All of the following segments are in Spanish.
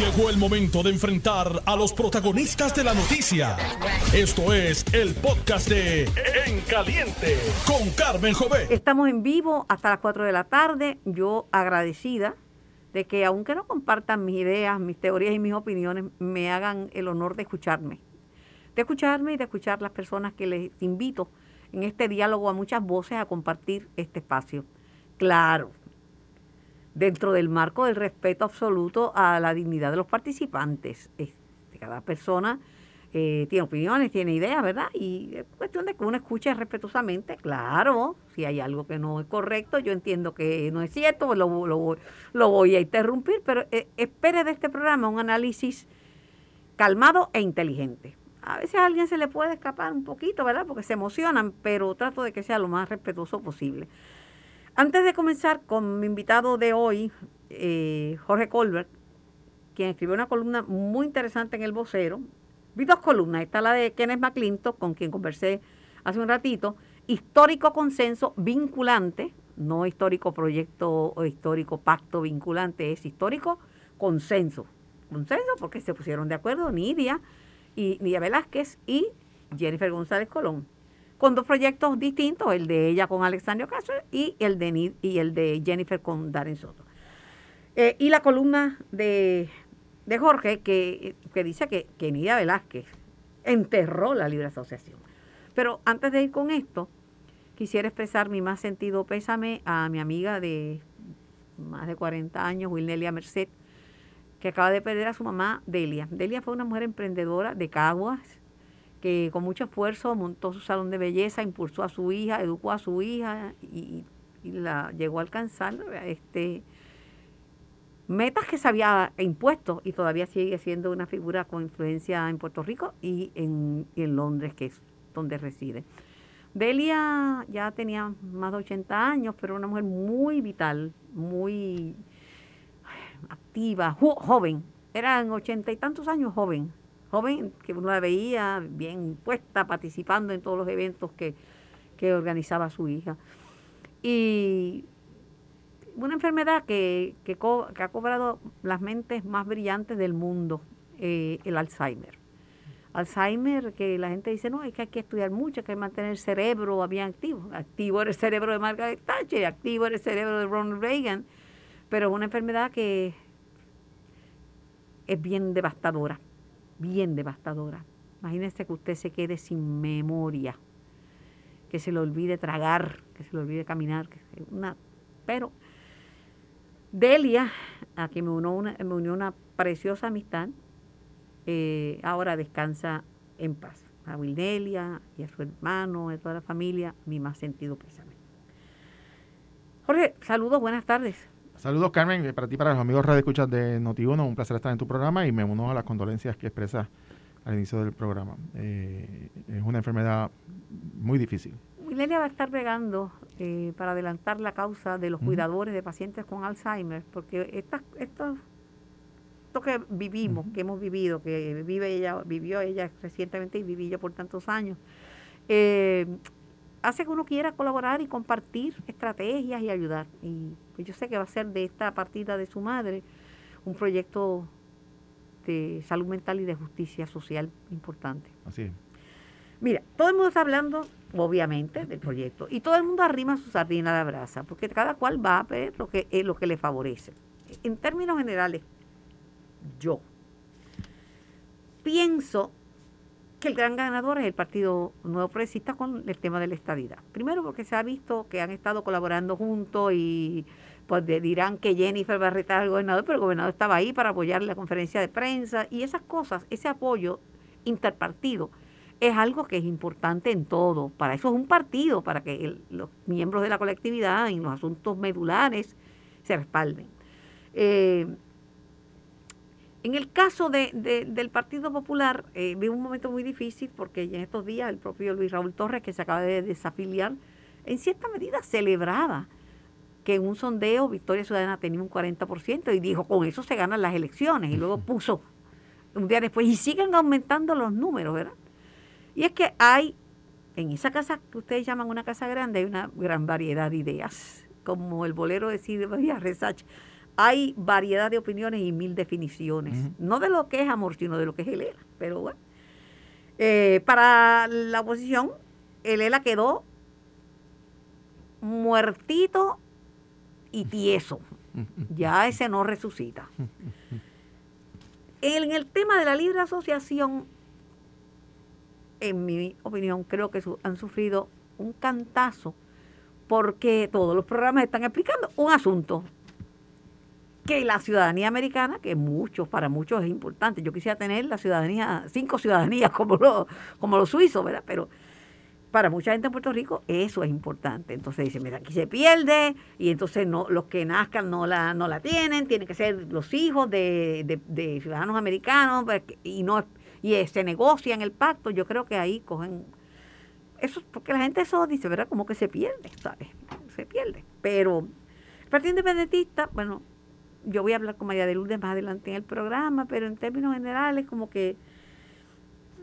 Llegó el momento de enfrentar a los protagonistas de la noticia. Esto es el podcast de En Caliente con Carmen Jovet. Estamos en vivo hasta las 4 de la tarde. Yo agradecida de que aunque no compartan mis ideas, mis teorías y mis opiniones, me hagan el honor de escucharme. De escucharme y de escuchar las personas que les invito en este diálogo a muchas voces a compartir este espacio. Claro, dentro del marco del respeto absoluto a la dignidad de los participantes. Este, cada persona eh, tiene opiniones, tiene ideas, ¿verdad? Y es cuestión de que uno escuche respetuosamente, claro, si hay algo que no es correcto, yo entiendo que no es cierto, lo, lo, lo voy a interrumpir, pero eh, espere de este programa un análisis calmado e inteligente. A veces a alguien se le puede escapar un poquito, ¿verdad? Porque se emocionan, pero trato de que sea lo más respetuoso posible. Antes de comenzar con mi invitado de hoy, eh, Jorge Colbert, quien escribió una columna muy interesante en El Vocero, vi dos columnas, está la de Kenneth McClintock, con quien conversé hace un ratito, histórico consenso vinculante, no histórico proyecto o histórico pacto vinculante, es histórico consenso. Consenso porque se pusieron de acuerdo Nidia, y Nidia Velázquez y Jennifer González Colón con dos proyectos distintos, el de ella con Alexandria Castro y el de, y el de Jennifer con Darren Soto. Eh, y la columna de, Jorge que, dice que, que Nidia Velázquez enterró la libre asociación. Pero antes de ir con esto, quisiera expresar mi más sentido pésame a mi amiga de más de 40 años, Wilnelia Merced, que acaba de perder a su mamá, Delia. Delia fue una mujer emprendedora de Caguas, que con mucho esfuerzo montó su salón de belleza, impulsó a su hija, educó a su hija y, la llegó a alcanzar este metas que se había impuesto y todavía sigue siendo una figura con influencia en Puerto Rico y en, Londres, que es donde reside. Delia ya tenía más de 80 años, pero una mujer muy vital, muy activa, joven. Eran ochenta y tantos años joven, joven que uno la veía bien puesta, participando en todos los eventos que, organizaba su hija. Y una enfermedad que, que, ha cobrado las mentes más brillantes del mundo, eh, el Alzheimer. Alzheimer, que la gente dice, no, es que hay que estudiar mucho, hay que mantener el cerebro bien activo. Activo era el cerebro de Margaret Thatcher, activo era el cerebro de Ronald Reagan, pero es una enfermedad que es bien devastadora bien devastadora. Imagínese que usted se quede sin memoria, que se le olvide tragar, que se le olvide caminar, una, pero Delia, a quien me unió una, me unió una preciosa amistad, eh, ahora descansa en paz. A Wildelia y a su hermano, a toda la familia, mi más sentido pésame. Jorge, saludos, buenas tardes. Saludos, Carmen, eh, para ti, para los amigos Radio Escuchas de Noti1, un placer estar en tu programa y me uno a las condolencias que expresas al inicio del programa. Eh, es una enfermedad muy difícil. Milelia va a estar regando eh, para adelantar la causa de los cuidadores de pacientes con Alzheimer, porque esto, esto que vivimos, que hemos vivido, que vive ella, vivió ella recientemente y viví yo por tantos años, hace que uno quiera colaborar y compartir estrategias y ayudar. Y yo sé que va a ser de esta partida de su madre un proyecto de salud mental y de justicia social importante. Así es. Mira, todo el mundo está hablando, obviamente, del proyecto, y todo el mundo arrima su sardina a la brasa, porque cada cual va a ver lo que, es lo que le favorece. En términos generales, yo pienso que el gran ganador es el Partido Nuevo Progresista con el tema de la estadidad. Primero porque se ha visto que han estado colaborando juntos y pues dirán que Jennifer va a retar al gobernador, pero el gobernador estaba ahí para apoyar la conferencia de prensa y esas cosas, ese apoyo interpartido es algo que es importante en todo. Para eso es un partido, para que los miembros de la colectividad en los asuntos medulares se respalden. Eh, en el caso de, del Partido Popular, eh, vi un momento muy difícil porque en estos días el propio Luis Raúl Torres, que se acaba de desafiliar, en cierta medida celebraba que en un sondeo Victoria Ciudadana tenía un 40% y dijo, con eso se ganan las elecciones. Y luego puso un día después, y siguen aumentando los números, ¿verdad? Y es que hay, en esa casa que ustedes llaman una casa grande, hay una gran variedad de ideas, como el bolero de Silvia Resach hay variedad de opiniones y mil definiciones. No de lo que es amor, sino de lo que es el ELA. Pero bueno. Eh, para la oposición, el ELA quedó muertito y tieso. Ya ese no resucita. En el tema de la libre asociación, en mi opinión, creo que han sufrido un cantazo porque todos los programas están explicando un asunto que la ciudadanía americana, que muchos, para muchos es importante. Yo quisiera tener la ciudadanía, cinco ciudadanías como los, como los suizos, ¿verdad? Pero para mucha gente en Puerto Rico eso es importante. Entonces dicen, mira, aquí se pierde y entonces no los que nazcan no la, no la tienen, tienen que ser los hijos de, de, ciudadanos americanos pues, y no y se negocian el pacto. Yo creo que ahí cogen eso porque la gente eso dice, ¿verdad? Como que se pierde, ¿sabes? Se pierde. Pero el Partido Independentista, bueno, yo voy a hablar con María de Lourdes más adelante en el programa, pero en términos generales como que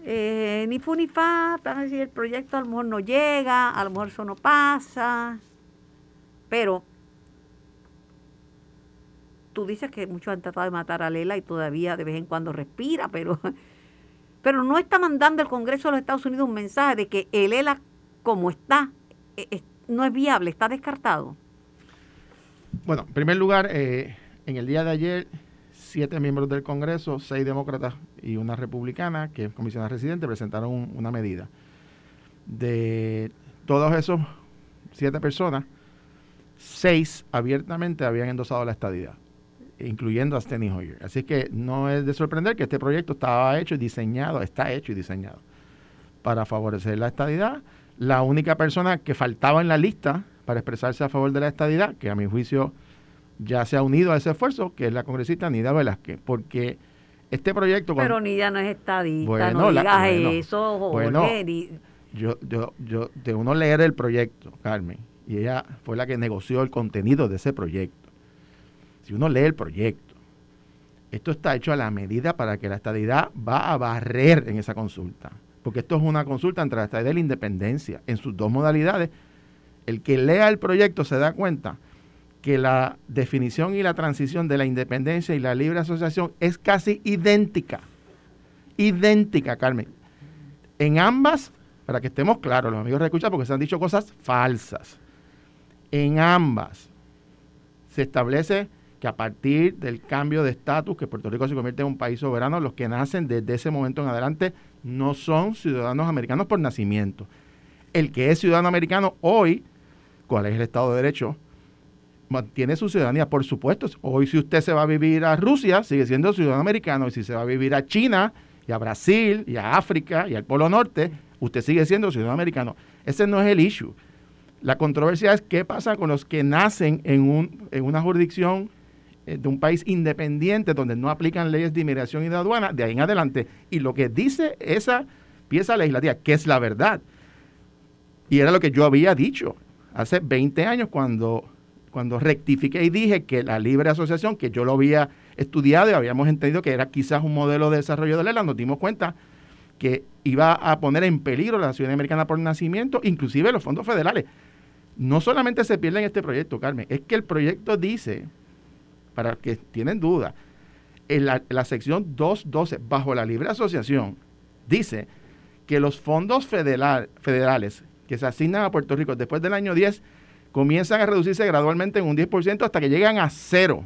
eh, ni fu ni fa, van a decir el proyecto a lo mejor no llega, a lo mejor eso no pasa, pero tú dices que muchos han tratado de matar a Lela y todavía de vez en cuando respira, pero, pero no está mandando el Congreso de los Estados Unidos un mensaje de que el ELA como está e, no es viable, está descartado. Bueno, en primer lugar, eh, en el día de ayer siete miembros del Congreso, seis demócratas y una republicana, que es comisionada residente, presentaron una medida. De todos esos siete personas, seis abiertamente habían endosado la estadidad, incluyendo a Steny Hoyer. Así que no es de sorprender que este proyecto estaba hecho y diseñado, está hecho y diseñado para favorecer la estadidad. La única persona que faltaba en la lista para expresarse a favor de la estadidad, que a mi juicio ya se ha unido a ese esfuerzo, que es la congresista Nida Velázquez, porque este proyecto... Pero Nida no es estadista, no digas eso, bueno, yo, yo, yo, de uno leer el proyecto, Carmen, y ella fue la que negoció el contenido de ese proyecto. Si uno lee el proyecto, esto está hecho a la medida para que la estadidad va a barrer en esa consulta. Porque esto es una consulta entre la estadidad y la independencia, en sus dos modalidades. El que lea el proyecto se da cuenta que la definición y la transición de la independencia y la libre asociación es casi idéntica. Idéntica, Carmen. En ambas, para que estemos claros, los amigos escuchan porque se han dicho cosas falsas. En ambas se establece que a partir del cambio de estatus, que Puerto Rico se convierte en un país soberano, los que nacen desde ese momento en adelante no son ciudadanos americanos por nacimiento. El que es ciudadano americano hoy, ¿cuál es el Estado de Derecho? Mantiene su ciudadanía, por supuesto. Hoy si usted se va a vivir a Rusia, sigue siendo ciudadano americano, y si se va a vivir a China, y a Brasil, y a África, y al Polo Norte, usted sigue siendo ciudadano americano. Ese no es el issue. La controversia es qué pasa con los que nacen en, un, en una jurisdicción eh, de un país independiente donde no aplican leyes de inmigración y de aduana, de ahí en adelante. Y lo que dice esa pieza legislativa, que es la verdad, y era lo que yo había dicho hace 20 años cuando cuando rectifiqué y dije que la libre asociación, que yo lo había estudiado y habíamos entendido que era quizás un modelo de desarrollo de la nos dimos cuenta que iba a poner en peligro la ciudadanía americana por nacimiento, inclusive los fondos federales. No solamente se pierde en este proyecto, Carmen, es que el proyecto dice, para que tienen duda, en la, la sección 212, bajo la libre asociación, dice que los fondos federales que se asignan a Puerto Rico después del año 10 comienzan a reducirse gradualmente en un 10% hasta que llegan a cero.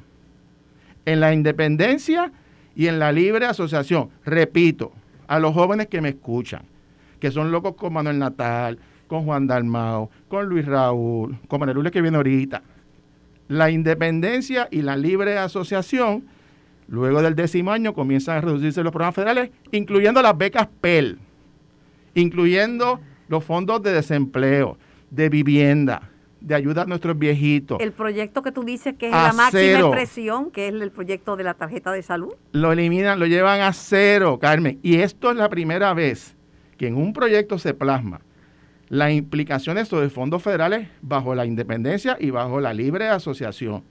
En la independencia y en la libre asociación, repito, a los jóvenes que me escuchan, que son locos con Manuel Natal, con Juan Dalmao, con Luis Raúl, con Manuel Lules que viene ahorita. La independencia y la libre asociación, luego del décimo año, comienzan a reducirse los programas federales, incluyendo las becas PEL, incluyendo los fondos de desempleo, de vivienda, de ayuda a nuestros viejitos. El proyecto que tú dices que es la máxima expresión, que es el proyecto de la tarjeta de salud. Lo eliminan, lo llevan a cero, Carmen. Y esto es la primera vez que en un proyecto se plasma las implicaciones sobre fondos federales bajo la independencia y bajo la libre asociación.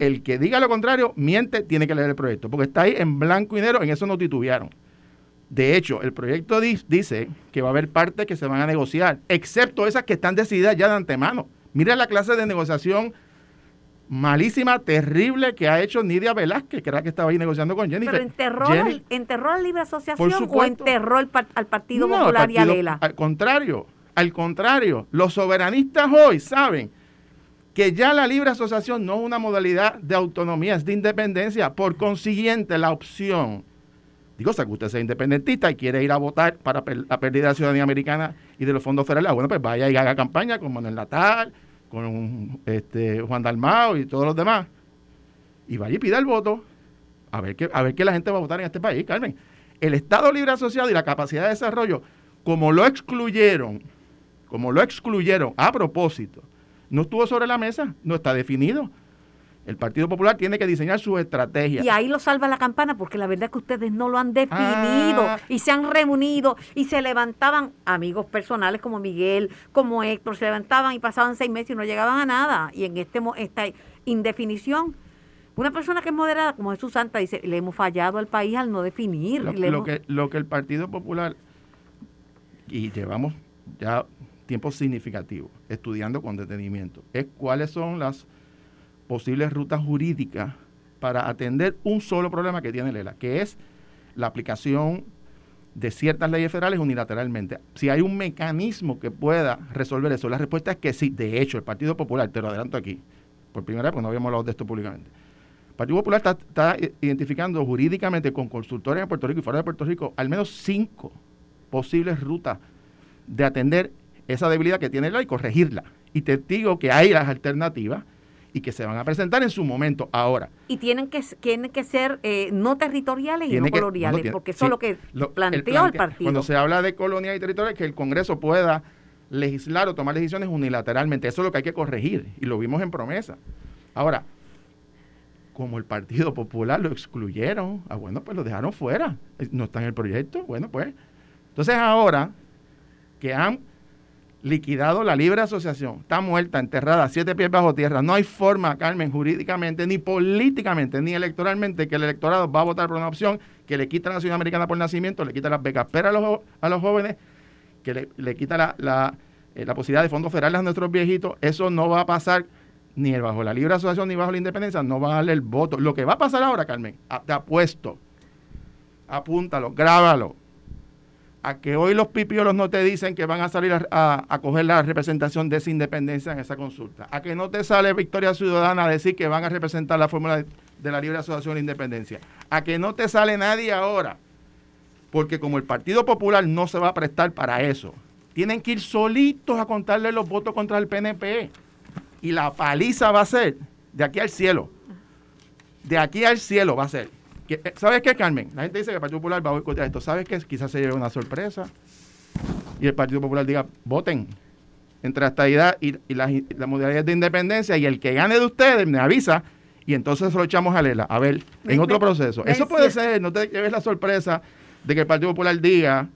El que diga lo contrario, miente, tiene que leer el proyecto, porque está ahí en blanco y negro, en eso no titubearon. De hecho, el proyecto dice que va a haber partes que se van a negociar, excepto esas que están decididas ya de antemano. Mira la clase de negociación malísima, terrible que ha hecho Nidia Velázquez, que era la que estaba ahí negociando con Jennifer. ¿Pero enterró, Jenny- al- enterró a la Libre Asociación o enterró el al Partido No, Popular y a Lela? Al contrario, al contrario, los soberanistas hoy saben que ya la libre asociación no es una modalidad de autonomía, es de independencia. Por consiguiente, la opción, digo, o sea, que usted sea independentista y quiere ir a votar para la pérdida de la ciudadanía americana y de los fondos federales, bueno, pues vaya y haga campaña con Manuel Natal, con este, Juan Dalmao y todos los demás. Y vaya y pida el voto. A ver, qué, a ver qué la gente va a votar en este país, Carmen. El Estado Libre Asociado y la capacidad de desarrollo, como lo excluyeron, como lo excluyeron a propósito, no estuvo sobre la mesa, no está definido. El Partido Popular tiene que diseñar su estrategia. Y ahí lo salva la campana, porque la verdad es que ustedes no lo han definido Ah. y se han reunido y se levantaban amigos personales como Miguel, como Héctor, se levantaban y pasaban seis meses y no llegaban a nada. Y en este esta indefinición, una persona que es moderada como Jesús Santa dice, le hemos fallado al país al no definir. Lo, le lo hemos- que, lo que el Partido Popular, y llevamos ya tiempo significativo estudiando con detenimiento, es cuáles son las posibles rutas jurídicas para atender un solo problema que tiene Lela, que es la aplicación de ciertas leyes federales unilateralmente. Si hay un mecanismo que pueda resolver eso, la respuesta es que sí. De hecho, el Partido Popular, te lo adelanto aquí, por primera vez, porque no habíamos hablado de esto públicamente. El Partido Popular está, identificando jurídicamente con consultores en Puerto Rico y fuera de Puerto Rico al menos cinco posibles rutas de atender esa debilidad que tiene la y corregirla. Y te digo que hay las alternativas y que se van a presentar en su momento ahora. y tienen que, tienen que ser eh, no territoriales y no que- coloniales, porque eso sí, es lo que lo- planteó el, plantea- partido. Cuando se habla de colonia y territorio, que el Congreso pueda legislar o tomar decisiones unilateralmente. Eso es lo que hay que corregir y lo vimos en promesa. Ahora, como el Partido Popular lo excluyeron, ah, bueno, pues lo dejaron fuera. Eh, No está en el proyecto, bueno, pues. Entonces ahora que han liquidado la libre asociación, está muerta, enterrada, siete pies bajo tierra, no hay forma, Carmen, jurídicamente, ni políticamente, ni electoralmente, que el electorado va a votar por una opción que le quita la ciudadanía americana por nacimiento, le quita las becas pero a los, a los jóvenes, que le, le quita la, eh, la posibilidad de fondos federales a nuestros viejitos, eso no va a pasar ni bajo la libre asociación ni bajo la independencia, no va a darle el voto. Lo que va a pasar ahora, Carmen, te apuesto, apúntalo, grábalo, a que hoy los pipiolos no te dicen que van a salir a, a- coger la representación de esa independencia en esa consulta, a que no te sale Victoria Ciudadana a decir que van a representar la fórmula de, de la libre asociación e independencia, a que no te sale nadie ahora, porque como el Partido Popular no se va a prestar para eso, tienen que ir solitos a contarle los votos contra el PNP y la paliza va a ser de aquí al cielo, de aquí al cielo va a ser. Eh, ¿Sabes qué, Carmen? La gente dice que el Partido Popular va a boicotear esto. ¿Sabes qué? Quizás se lleve una sorpresa y el Partido Popular diga, voten entre la estadidad y, y las y las modalidades de independencia y el que gane de ustedes me avisa y entonces lo echamos a Lela. A ver, Me- en otro me- proceso. me Eso puede ser, no te lleves la sorpresa de que el Partido Popular diga,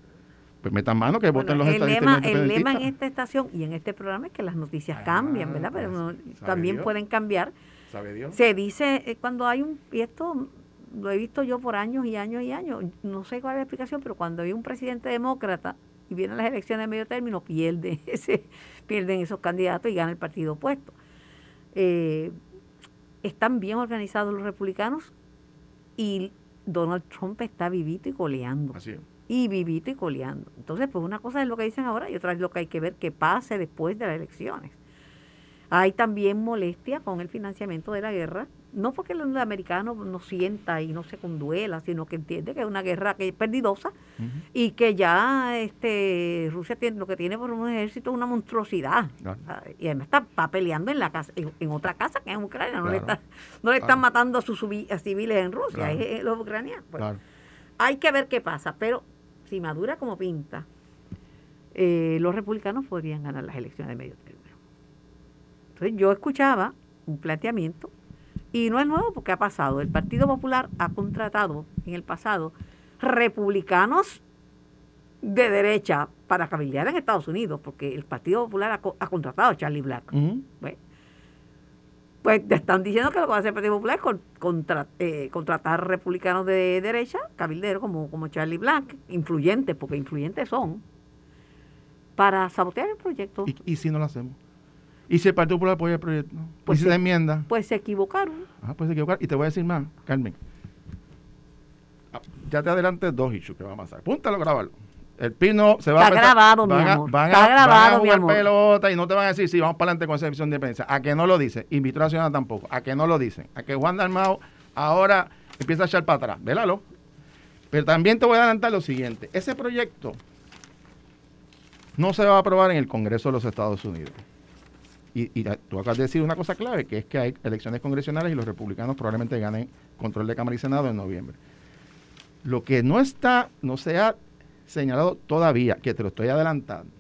pues metan mano que voten Bueno, los el, lema, el lema en esta estación y en este programa es que las noticias Ah, cambian, ¿verdad? Pero pues, no- también Dios. pueden cambiar. ¿Sabe Dios? Se dice eh, cuando hay un, y esto lo he visto yo por años y años y años, no sé cuál es la explicación, pero cuando hay un presidente demócrata y vienen las elecciones de medio término, pierde ese, pierden esos candidatos y gana el partido opuesto. Eh, están bien organizados los republicanos y Donald Trump está vivito y coleando Así es. y vivito y coleando. Entonces, pues una cosa es lo que dicen ahora y otra es lo que hay que ver que pase después de las elecciones. Hay también molestia con el financiamiento de la guerra, no porque el americano no sienta y no se conduela, sino que entiende que es una guerra que es perdidosa y que ya este Rusia tiene lo que tiene por un ejército es una monstruosidad. Claro. Ah, Y además está, está peleando en la casa, en, en otra casa que es en Ucrania, no le Claro. está, no le están matando a sus a civiles en Rusia, es, es los ucranianos. Pues, hay que ver qué pasa, pero si madura como pinta, eh, los republicanos podrían ganar las elecciones de medio término. Entonces yo escuchaba un planteamiento, y no es nuevo porque ha pasado. El Partido Popular ha contratado en el pasado republicanos de derecha para cabildear en Estados Unidos, porque el Partido Popular ha, co- ha contratado a Charlie Black. Pues, pues te están diciendo que lo que va a hacer el Partido Popular es con- contra- eh, contratar republicanos de derecha, cabilderos como, como Charlie Black, influyentes, porque influyentes son, para sabotear el proyecto. ¿Y, y si no lo hacemos? ¿Y si el Partido Popular apoya el proyecto? Pues, si sí. la enmienda. Pues se equivocaron. Ah, pues se equivocar. Y te voy a decir más, Carmen. Ah, Ya te adelanté dos issues que van a pasar. Apúntalo, grábalo. El pino se va Está a grabado, mi van a- van a- Está van a grabado, mi jugar amor. pelota y no te van a decir, sí, vamos para adelante con esa edición de prensa. A que no lo dicen. A ciudadana tampoco. A que no lo dicen. A que Juan Dalmao ahora empieza a echar para atrás. Vélalo. Pero también te voy a adelantar lo siguiente. Ese proyecto no se va a aprobar en el Congreso de los Estados Unidos. Y, tú acabas de decir una cosa clave, que es que hay elecciones congresionales y los republicanos probablemente ganen control de Cámara y Senado en noviembre. Lo que no está, no se ha señalado todavía, que te lo estoy adelantando,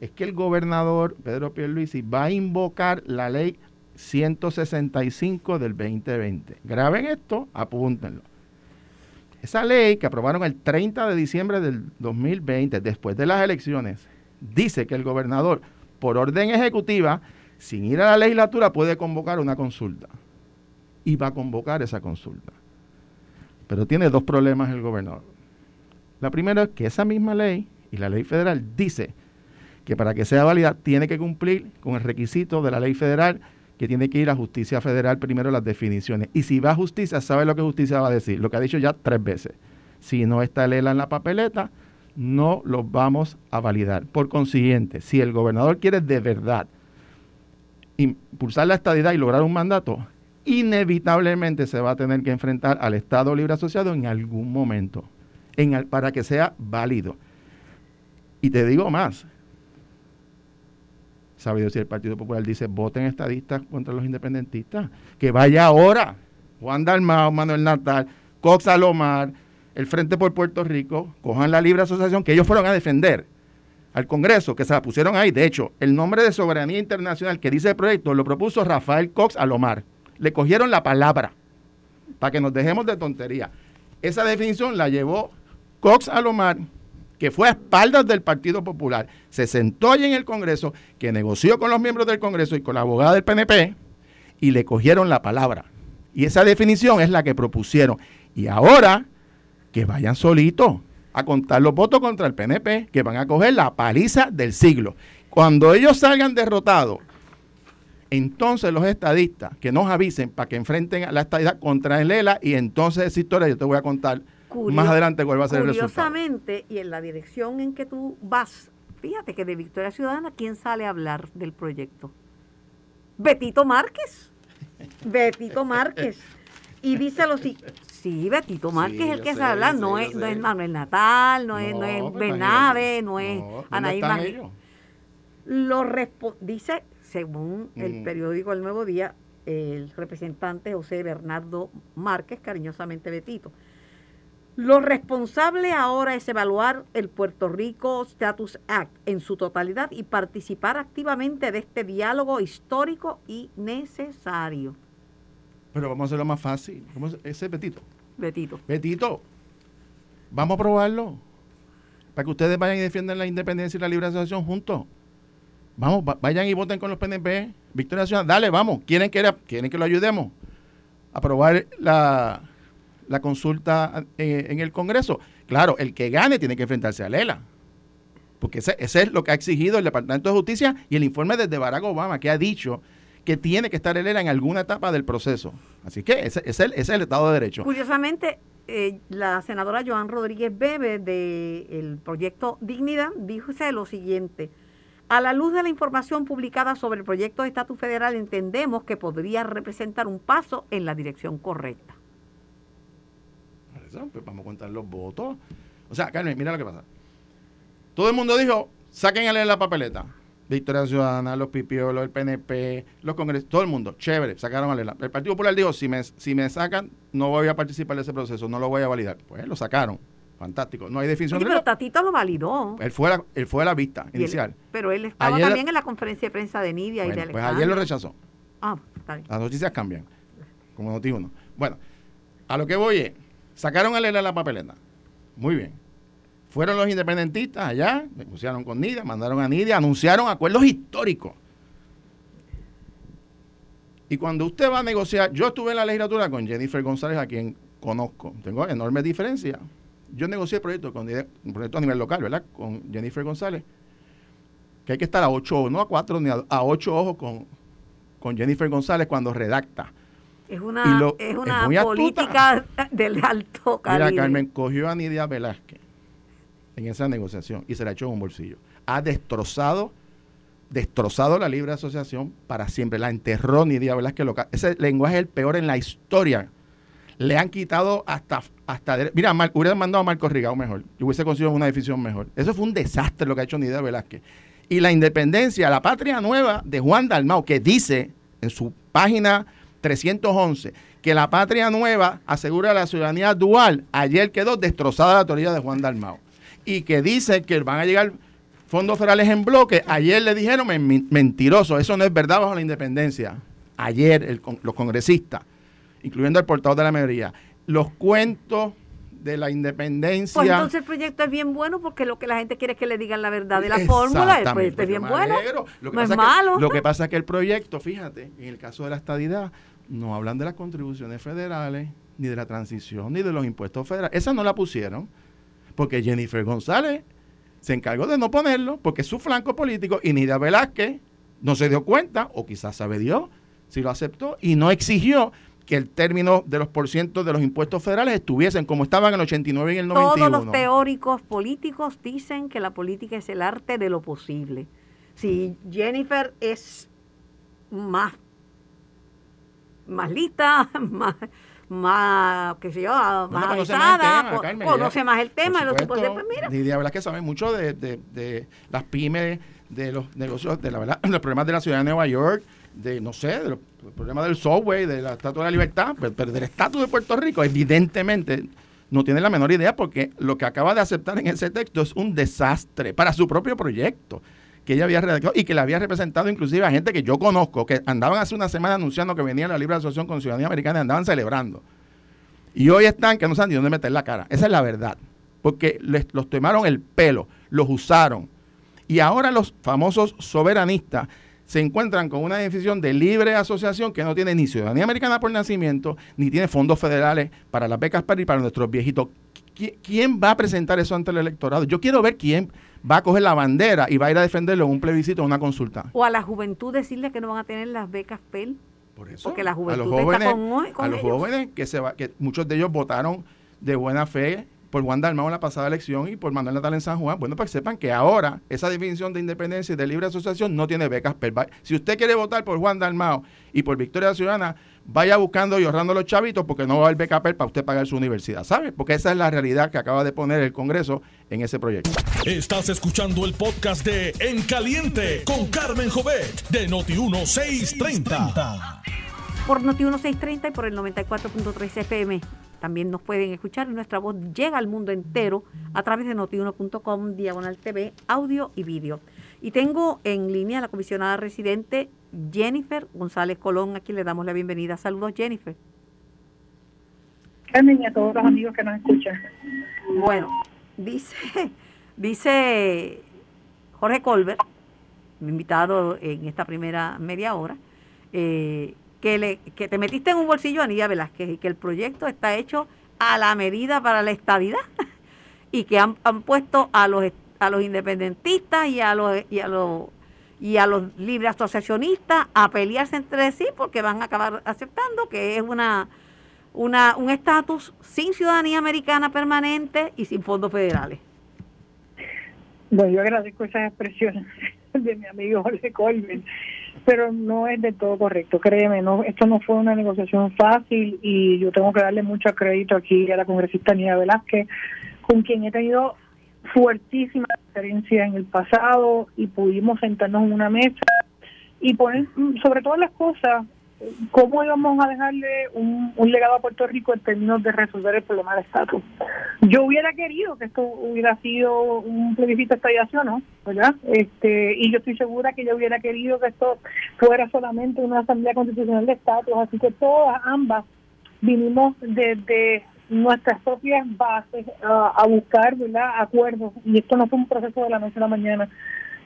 es que el gobernador Pedro Pierluisi va a invocar la ley 165 del 2020. Graben esto, apúntenlo. Esa ley que aprobaron el 30 de diciembre del 2020, después de las elecciones, dice que el gobernador, por orden ejecutiva, sin ir a la legislatura, puede convocar una consulta. Y va a convocar esa consulta. Pero tiene dos problemas el gobernador. La primera es que esa misma ley y la ley federal dice que para que sea válida tiene que cumplir con el requisito de la ley federal que tiene que ir a justicia federal primero las definiciones. Y si va a justicia, sabe lo que justicia va a decir, lo que ha dicho ya tres veces. Si no está Lela en la papeleta, no lo vamos a validar. Por consiguiente, si el gobernador quiere de verdad impulsar la estadidad y lograr un mandato, inevitablemente se va a tener que enfrentar al Estado Libre Asociado en algún momento, para que sea válido. Y te digo más, sabe Dios si el Partido Popular dice voten estadistas contra los independentistas, que vaya ahora Juan Dalmao, Manuel Natal, Cox Alomar, el Frente por Puerto Rico, cojan la libre asociación que ellos fueron a defender al Congreso, que se la pusieron ahí. De hecho, el nombre de soberanía internacional que dice el proyecto lo propuso Rafael Cox Alomar. Le cogieron la palabra para que nos dejemos de tontería. Esa definición la llevó Cox Alomar, que fue a espaldas del Partido Popular, se sentó allí en el Congreso, que negoció con los miembros del Congreso y con la abogada del PNP, y le cogieron la palabra. Y esa definición es la que propusieron. Y ahora que vayan solitos a contar los votos contra el PNP, que van a coger la paliza del siglo. Cuando ellos salgan derrotados, entonces los estadistas que nos avisen para que enfrenten a la estadidad contra el ELA y entonces esa historia yo te voy a contar más adelante cuál va a ser el resultado. Curiosamente, y en la dirección en que tú vas, fíjate que de Victoria Ciudadana, ¿quién sale a hablar del proyecto? Betito Márquez. Betito Márquez. Y dice lo siguiente. Sí, Betito Márquez Sí, es el que sé, sale a hablar, yo no sé, es, no es Manuel Natal, no, es, no es pues Bernabe, no es ¿dónde Anaí? Lo dice, según el Mm. periódico El Nuevo Día, el representante José Bernardo Márquez, cariñosamente Betito. Lo responsable ahora es evaluar el Puerto Rico Status Act en su totalidad y participar activamente de este diálogo histórico y necesario. Pero vamos a hacerlo más fácil. Ese es Betito. Betito. Betito, vamos a probarlo. Para que ustedes vayan y defiendan la independencia y la libre asociación juntos. Vamos, va- vayan y voten con los PNP. Victoria Ciudadana, dale, vamos. ¿Quieren que, quieren que lo ayudemos? A aprobar la, la consulta eh, en el Congreso. Claro, el que gane tiene que enfrentarse a Lela. Porque ese, ese es lo que ha exigido el Departamento de Justicia y el informe desde Barack Obama, que ha dicho que tiene que estar Lela en alguna etapa del proceso. Así que ese, ese es el- ese es el Estado de Derecho. Curiosamente, eh, la senadora Joan Rodríguez Bebe del proyecto Dignidad dijo lo siguiente. A la luz de la información publicada sobre el proyecto de estatus federal, entendemos que podría representar un paso en la dirección correcta. Pues vamos a contar los votos. O sea, Carmen, mira lo que pasa. Todo el mundo dijo, saquen a leer la papeleta. Victoria Ciudadana, los pipiolos, el PNP, los congresos, todo el mundo, chévere, sacaron a leerla. El Partido Popular dijo, si me, si me sacan, no voy a participar de ese proceso, no lo voy a validar. Pues lo sacaron. Fantástico. No hay definición Oye, de pero la- Tatito lo validó. Él fue, a la, él fue la vista él- inicial. pero él estaba Ayer- también en la conferencia de prensa de Nidia y de pues Alejandro. ayer lo rechazó. Ah, está bien. Las noticias cambian, como noti uno. Bueno, a lo que voy es, sacaron a leer la papeleta. Muy bien. Fueron los independentistas allá, negociaron con Nidia, mandaron a Nidia, anunciaron acuerdos históricos. Y cuando usted va a negociar, yo estuve en la legislatura con Jennifer González, a quien conozco, tengo enormes diferencias. Yo negocié el proyecto, con, un proyecto a nivel local, ¿verdad? Con Jennifer González. que hay que estar a ocho ojos, no a cuatro ni a, ocho ojos con, con Jennifer González cuando redacta. Es una, es una política del alto calibre. Mira, Carmen cogió a Nidia Velázquez en esa negociación y se la echó en un bolsillo. Ha destrozado, destrozado la libre asociación para siempre. La enterró Nidia Velázquez. Ese lenguaje es el peor en la historia. Le han quitado hasta... hasta mira, hubiera mandado a Marco Rigao mejor. Y hubiese conseguido una decisión mejor. Eso fue un desastre lo que ha hecho Nidia Velázquez. Y la independencia, la patria nueva de Juan Dalmau, que dice en su página 311 que la patria nueva asegura la ciudadanía dual, ayer quedó destrozada la teoría de Juan Dalmau. Y que dice que van a llegar fondos federales en bloque, ayer le dijeron mentiroso, eso no es verdad bajo la independencia. Ayer los congresistas, incluyendo el portavoz de la mayoría, los cuentos de la independencia. Pues entonces el proyecto es bien bueno porque lo que la gente quiere es que le digan la verdad de la fórmula. El proyecto es bien bueno. no es malo. lo que pasa es que el proyecto, fíjate, en el caso de la estadidad, no hablan de las contribuciones federales, ni de la transición, ni de los impuestos federales. Esa no la pusieron porque Jennifer González se encargó de no ponerlo porque es su flanco político y Nidia Velázquez no se dio cuenta, o quizás sabe Dios, si lo aceptó y no exigió que el término de los porcientos de los impuestos federales estuviesen como estaban en el 89 y el 91. Todos los teóricos políticos dicen que la política es el arte de lo posible. Si Jennifer es más, más lista, más, más, qué sé yo, más avanzada, conoce más el tema, y pues mira. la verdad que sabe mucho de, de, de las pymes, de los negocios, de la verdad, los problemas de la ciudad de Nueva York, de, no sé, del problema del software, de la Estatua de la Libertad, pero, del estatus de Puerto Rico, evidentemente no tiene la menor idea porque lo que acaba de aceptar en ese texto es un desastre para su propio proyecto que ella había redactado y que le había representado inclusive a gente que yo conozco, que andaban hace una semana anunciando que venía la Libre Asociación con Ciudadanía Americana y andaban celebrando. Y hoy están que no saben ni dónde meter la cara. Esa es la verdad. Porque les, los tomaron el pelo, los usaron. Y ahora los famosos soberanistas se encuentran con una decisión de libre asociación que no tiene ni ciudadanía americana por nacimiento, ni tiene fondos federales para las becas para y para nuestros viejitos. ¿Quién va a presentar eso ante el electorado? Yo quiero ver quién va a coger la bandera y va a ir a defenderlo en un plebiscito o una consulta. O a la juventud decirle que no van a tener las becas PEL. Por eso. Porque la juventud a los jóvenes, a los jóvenes que se va, que muchos de ellos votaron de buena fe por Juan Dalmau en la pasada elección y por Manuel Natal en San Juan, bueno, para que sepan que ahora esa definición de independencia y de libre asociación no tiene becas. Si usted quiere votar por Juan Dalmau y por Victoria Ciudadana, vaya buscando y ahorrando los chavitos porque no va a haber beca para usted pagar su universidad, ¿sabe? Porque esa es la realidad que acaba de poner el Congreso en ese proyecto. Estás escuchando el podcast de En Caliente con Carmen Jovet de Noti 1630. Por Noti 1630 y por el 94.3 FM también nos pueden escuchar y nuestra voz llega al mundo entero a través de notiuno.com, diagonal TV, audio y vídeo. Y tengo en línea a la comisionada residente Jennifer González Colón, a quien le damos la bienvenida. Saludos, Jennifer. Carmen y a todos los amigos que nos escuchan. Bueno, dice, dice Jorge Colbert, mi invitado en esta primera media hora, eh, que, le, que te metiste en un bolsillo a Nidia Velázquez y que el proyecto está hecho a la medida para la estadidad y que han, puesto a los a los independentistas y a los y a los y a los libres asociacionistas a pelearse entre sí porque van a acabar aceptando que es una una un estatus sin ciudadanía americana permanente y sin fondos federales. Bueno, yo agradezco esas expresiones de mi amigo Jorge Colvin pero no es del todo correcto, créeme, no, esto no fue una negociación fácil y yo tengo que darle mucho crédito aquí a la congresista Nia Velázquez, con quien he tenido fuertísima experiencia en el pasado y pudimos sentarnos en una mesa y poner sobre todas las cosas cómo íbamos a dejarle un, legado a Puerto Rico en términos de resolver el problema del estatus. Yo hubiera querido que esto hubiera sido un plebiscito de ¿no? ¿verdad? Este, y yo estoy segura que yo hubiera querido que esto fuera solamente una asamblea constitucional de estatus, así que todas ambas vinimos desde nuestras propias bases a buscar ¿verdad? acuerdos y esto no fue un proceso de la noche a la mañana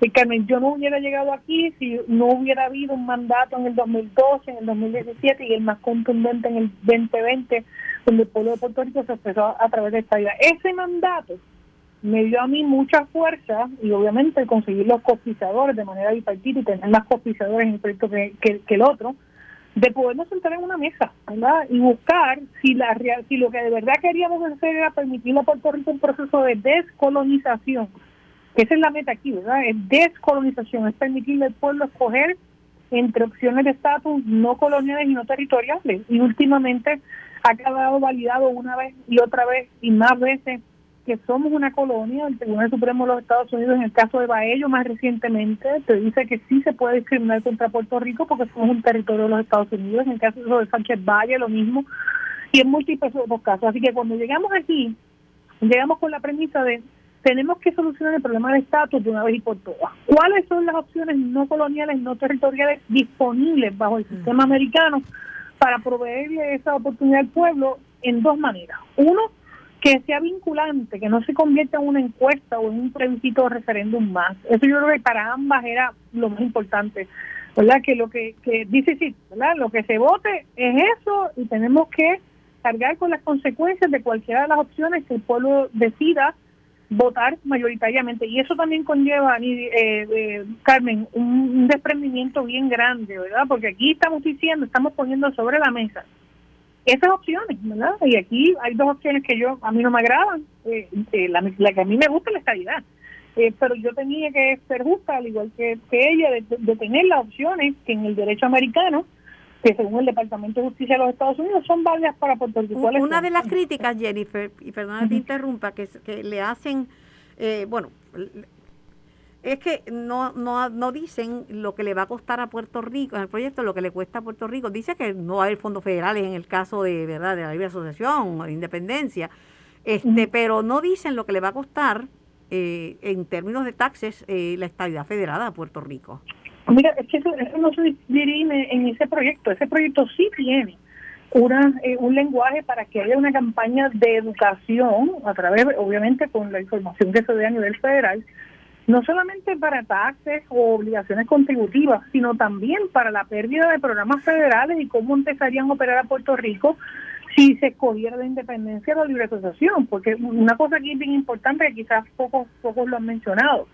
y Carmen, yo no hubiera llegado aquí si no hubiera habido un mandato en el 2012, en el 2017 y el más contundente en el 2020, donde el pueblo de Puerto Rico se expresó a través de esta idea. Ese mandato me dio a mí mucha fuerza y obviamente conseguir los copizadores de manera bipartita y tener más copizadores en el proyecto que, que, el otro, de podernos sentar en una mesa, ¿verdad? Y buscar si la si lo que de verdad queríamos hacer era permitirle a Puerto Rico un proceso de descolonización, esa es la meta aquí, ¿verdad? Es descolonización, es permitirle al pueblo escoger entre opciones de estatus no coloniales y no territoriales. Y últimamente ha quedado validado una vez y otra vez y más veces que somos una colonia, el Tribunal Supremo de los Estados Unidos en el caso de Baello más recientemente te dice que sí se puede discriminar contra Puerto Rico porque somos un territorio de los Estados Unidos, en el caso de Sánchez Valle lo mismo, y en múltiples otros casos. Así que cuando llegamos aquí, llegamos con la premisa de tenemos que solucionar el problema del estatus de una vez y por todas. ¿Cuáles son las opciones no coloniales, no territoriales disponibles bajo el sistema americano para proveerle esa oportunidad al pueblo en dos maneras? Uno, que sea vinculante, que no se convierta en una encuesta o en un plebiscito referéndum más. Eso yo creo que para ambas era lo más importante, ¿verdad? Que lo que, dice sí. Lo que se vote es eso y tenemos que cargar con las consecuencias de cualquiera de las opciones que el pueblo decida votar mayoritariamente. Y eso también conlleva, eh, eh, Carmen, un desprendimiento bien grande, ¿verdad? Porque aquí estamos diciendo, estamos poniendo sobre la mesa esas opciones, ¿verdad? Y aquí hay dos opciones que yo a mí no me agradan. Eh, eh, la, que a mí me gusta es la estabilidad. Eh, pero yo tenía que ser justa, al igual que, ella, de, tener las opciones que en el derecho americano, que según el Departamento de Justicia de los Estados Unidos son válidas para Puerto Rico. Una de las críticas, Jennifer, y perdona que te interrumpa, que, que le hacen, bueno, es que no, no, no dicen lo que le va a costar a Puerto Rico, en el proyecto, lo que le cuesta a Puerto Rico. Dice que no va a haber fondos federales en el caso de, ¿verdad? de la libre asociación o de independencia, este, pero no dicen lo que le va a costar eh, en términos de taxes eh, la estabilidad federada a Puerto Rico. Mira, es que eso, no se dirime en ese proyecto. Ese proyecto sí tiene una, eh, un lenguaje para que haya una campaña de educación, a través, obviamente, con la información que se dé a nivel federal, no solamente para taxes o obligaciones contributivas, sino también para la pérdida de programas federales y cómo empezarían a operar a Puerto Rico si se escogiera la independencia de la libre asociación, porque una cosa aquí bien importante que quizás pocos, pocos lo han mencionado.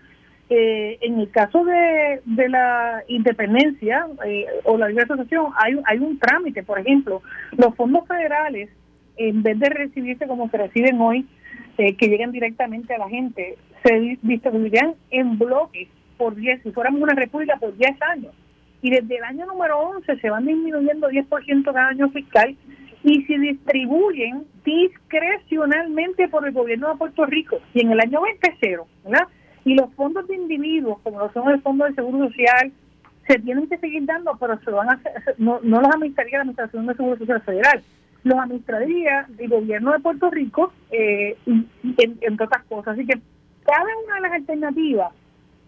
Eh, en el caso de, de la independencia eh, o la libre asociación hay, hay un trámite, por ejemplo, los fondos federales, en vez de recibirse como se reciben hoy, eh, que lleguen directamente a la gente, se distribuirían en bloques por 10, si fuéramos una república por 10 años. Y desde el año número 11 se van disminuyendo 10% cada año fiscal y se distribuyen discrecionalmente por el gobierno de Puerto Rico. Y en el año 20 cero, ¿verdad? Y los fondos de individuos, como lo son el Fondo de Seguro Social, se tienen que seguir dando, pero se van a no, no los administraría la Administración de Seguro Social Federal, los administraría el gobierno de Puerto Rico, eh, entre otras cosas. Así que cada una de las alternativas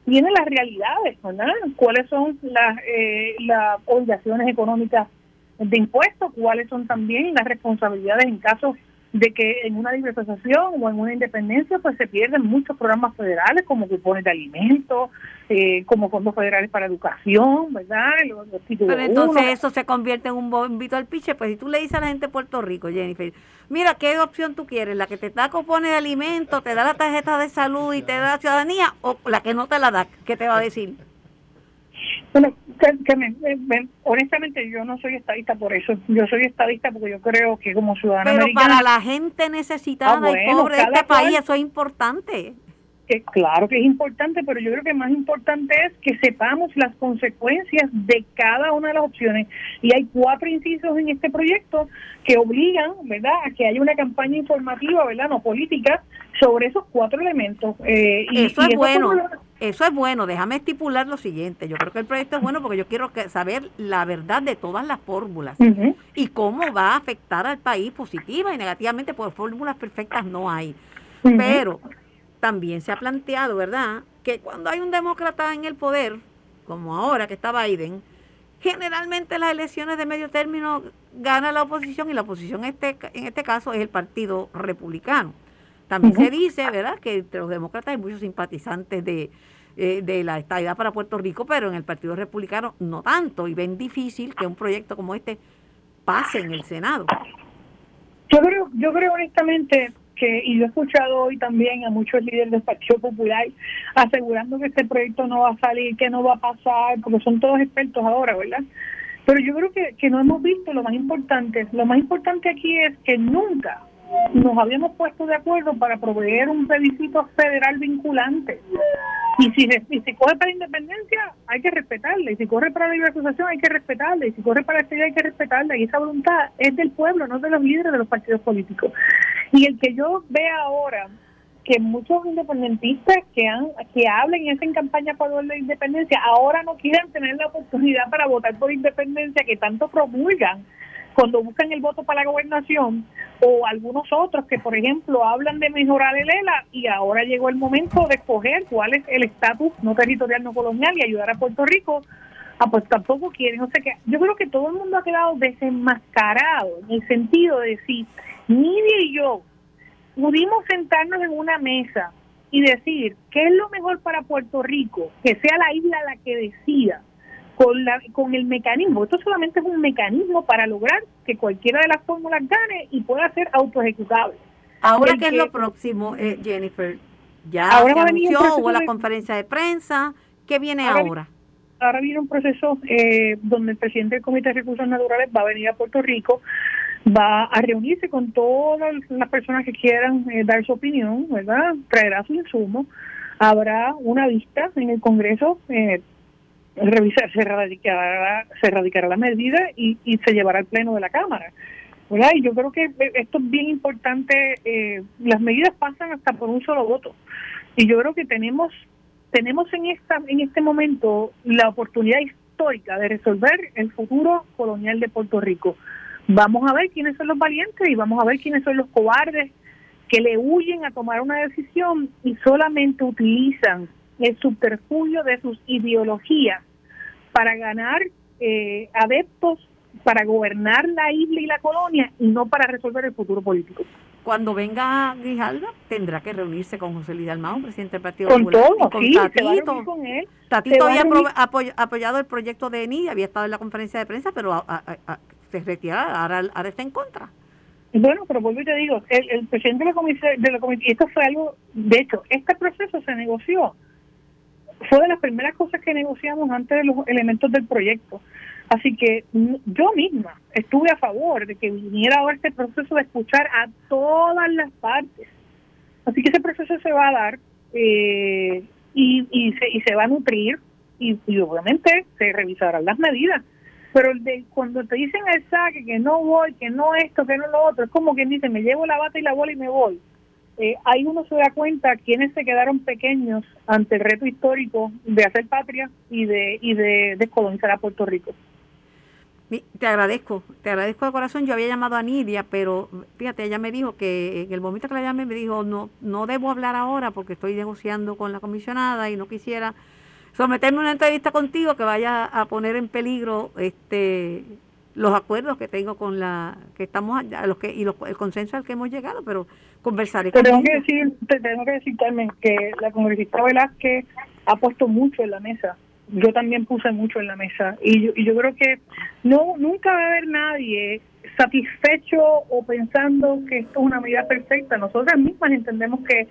tiene las realidades, ¿verdad? ¿Cuáles son las, eh, las obligaciones económicas de impuestos? ¿Cuáles son también las responsabilidades en caso de que en una asociación o en una independencia pues se pierden muchos programas federales como cupones de alimentos, eh, como fondos federales para educación, ¿verdad? Pero entonces eso se convierte en un bombito al piche, pues si tú le dices a la gente de Puerto Rico, Jennifer, mira, ¿qué opción tú quieres? ¿La que te da cupones de alimentos, te da la tarjeta de salud y te da la ciudadanía o la que no te la da? ¿Qué te va a decir? Bueno, honestamente yo no soy estadista por eso. Yo soy estadista porque yo creo que como ciudadana Pero para la gente necesitada ah, y pobre de este país eso es importante. Que claro que es importante, pero yo creo que más importante es que sepamos las consecuencias de cada una de las opciones. Y hay cuatro incisos en este proyecto que obligan, ¿verdad?, a que haya una campaña informativa, ¿verdad?, no política, sobre esos cuatro elementos. Eh, y, eso es bueno. Eso es bueno, déjame estipular lo siguiente. Yo creo que el proyecto es bueno porque yo quiero saber la verdad de todas las fórmulas y cómo va a afectar al país positiva y negativamente, porque fórmulas perfectas no hay. Pero también se ha planteado, ¿verdad?, que cuando hay un demócrata en el poder, como ahora que está Biden, generalmente las elecciones de medio término gana la oposición y la oposición este, en este caso es el Partido Republicano. También se dice, ¿verdad?, que entre los demócratas hay muchos simpatizantes de, eh, de la estadidad para Puerto Rico, pero en el Partido Republicano no tanto, y ven difícil que un proyecto como este pase en el Senado. Yo creo, yo creo honestamente que, y yo he escuchado hoy también a muchos líderes del Partido Popular asegurando que este proyecto no va a salir, que no va a pasar, porque son todos expertos ahora, ¿verdad? Pero yo creo que, que no hemos visto lo más importante. Lo más importante aquí es que nunca nos habíamos puesto de acuerdo para proveer un plebiscito federal vinculante. Y si, si corre para independencia, hay que respetarla. Y si corre para la libre asociación, hay que respetarla. Y si corre para la hay que respetarla. Y esa voluntad es del pueblo, no de los líderes de los partidos políticos. Y el que yo vea ahora que muchos independentistas que han que hablen y hacen campaña a favor de la independencia ahora no quieren tener la oportunidad para votar por independencia que tanto promulgan cuando buscan el voto para la gobernación, o algunos otros que, por ejemplo, hablan de mejorar el ELA y ahora llegó el momento de escoger cuál es el estatus no territorial, no colonial y ayudar a Puerto Rico, ah, pues tampoco quieren. O sea que yo creo que todo el mundo ha quedado desenmascarado en el sentido de decir, Nidia y yo pudimos sentarnos en una mesa y decir qué es lo mejor para Puerto Rico, que sea la isla la que decida con, la, con el mecanismo. Esto solamente es un mecanismo para lograr que cualquiera de las fórmulas gane y pueda ser autoejecutable. Ahora, ¿qué es lo próximo, eh, Jennifer? ¿Ya ahora se anunció? ¿Hubo la conferencia de prensa? ¿Qué viene ahora? Ahora viene un proceso eh, donde el presidente del Comité de Recursos Naturales va a venir a Puerto Rico, va a reunirse con todas las personas que quieran eh, dar su opinión, ¿verdad? Traerá su insumo. Habrá una vista en el Congreso eh, revisar, se radicará, se radicará la medida y, y se llevará al pleno de la Cámara. ¿verdad? Y yo creo que esto es bien importante. Eh, las medidas pasan hasta por un solo voto. Y yo creo que tenemos tenemos en esta en este momento la oportunidad histórica de resolver el futuro colonial de Puerto Rico. Vamos a ver quiénes son los valientes y vamos a ver quiénes son los cobardes que le huyen a tomar una decisión y solamente utilizan el subterfugio de sus ideologías para ganar eh, adeptos, para gobernar la isla y la colonia y no para resolver el futuro político. Cuando venga Grijalda, tendrá que reunirse con José Luis Dalmau, presidente del Partido con Todo, con Tatito. con él. Tatito había apoyado el proyecto de ENI, había estado en la conferencia de prensa, pero se retira, ahora, ahora está en contra. Bueno, pero vuelvo y te digo, el, presidente de la comisión, de la comisión, esto fue algo, de hecho, este proceso se negoció fue de las primeras cosas que negociamos antes de los elementos del proyecto. Así que yo misma estuve a favor de que viniera ahora este proceso de escuchar a todas las partes. Así que ese proceso se va a dar eh, y, y, se, y se va a nutrir y, obviamente se revisarán las medidas. Pero de, cuando te dicen el saque que no voy, que no esto, que no lo otro, es como quien dice, me llevo la bata y la bola y me voy eh, ahí uno se da cuenta quienes se quedaron pequeños ante el reto histórico de hacer patria y de, y de descolonizar a Puerto Rico. Te agradezco, te agradezco de corazón. Yo había llamado a Nidia, pero fíjate, ella me dijo que en el momento que la llamé me dijo, no, no debo hablar ahora porque estoy negociando con la comisionada y no quisiera someterme a una entrevista contigo que vaya a poner en peligro este los acuerdos que tengo con la que estamos los que y el consenso al que hemos llegado pero conversaré te tengo que decir te tengo que decir Carmen que la congresista Velázquez ha puesto mucho en la mesa. Yo también puse mucho en la mesa. Y yo, y yo creo que no nunca va a haber nadie satisfecho o pensando que esto es una medida perfecta. Nosotras mismas entendemos que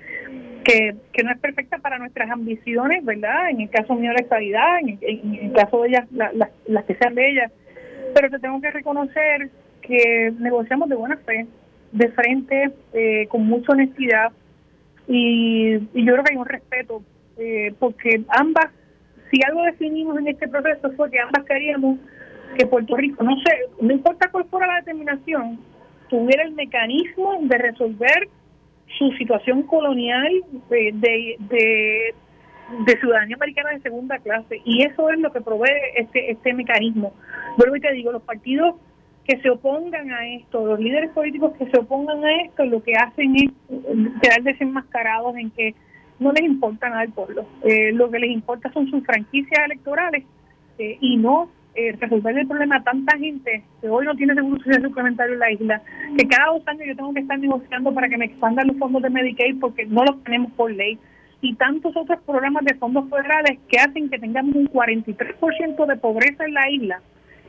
que, que no es perfecta para nuestras ambiciones verdad en el caso mío la estabilidad en, el caso de ellas las que sean de ellas pero te tengo que reconocer que negociamos de buena fe, de frente, eh, con mucha honestidad y, yo creo que hay un respeto, eh, porque ambas, si algo definimos en este proceso fue que ambas queríamos que Puerto Rico, no sé, no importa cuál fuera la determinación, tuviera el mecanismo de resolver su situación colonial de, de, de ciudadanía americana de segunda clase y eso es lo que provee este este mecanismo. Vuelvo y te digo, los partidos que se opongan a esto, los líderes políticos que se opongan a esto, lo que hacen es quedar desenmascarados en que no les importa nada el pueblo. Eh, lo que les importa son sus franquicias electorales eh, y no eh, resolver el problema a tanta gente que hoy no tiene seguro social suplementario en la isla, que cada dos años yo tengo que estar negociando para que me expandan los fondos de Medicaid porque no los tenemos por ley y tantos otros programas de fondos federales que hacen que tengamos un 43% de pobreza en la isla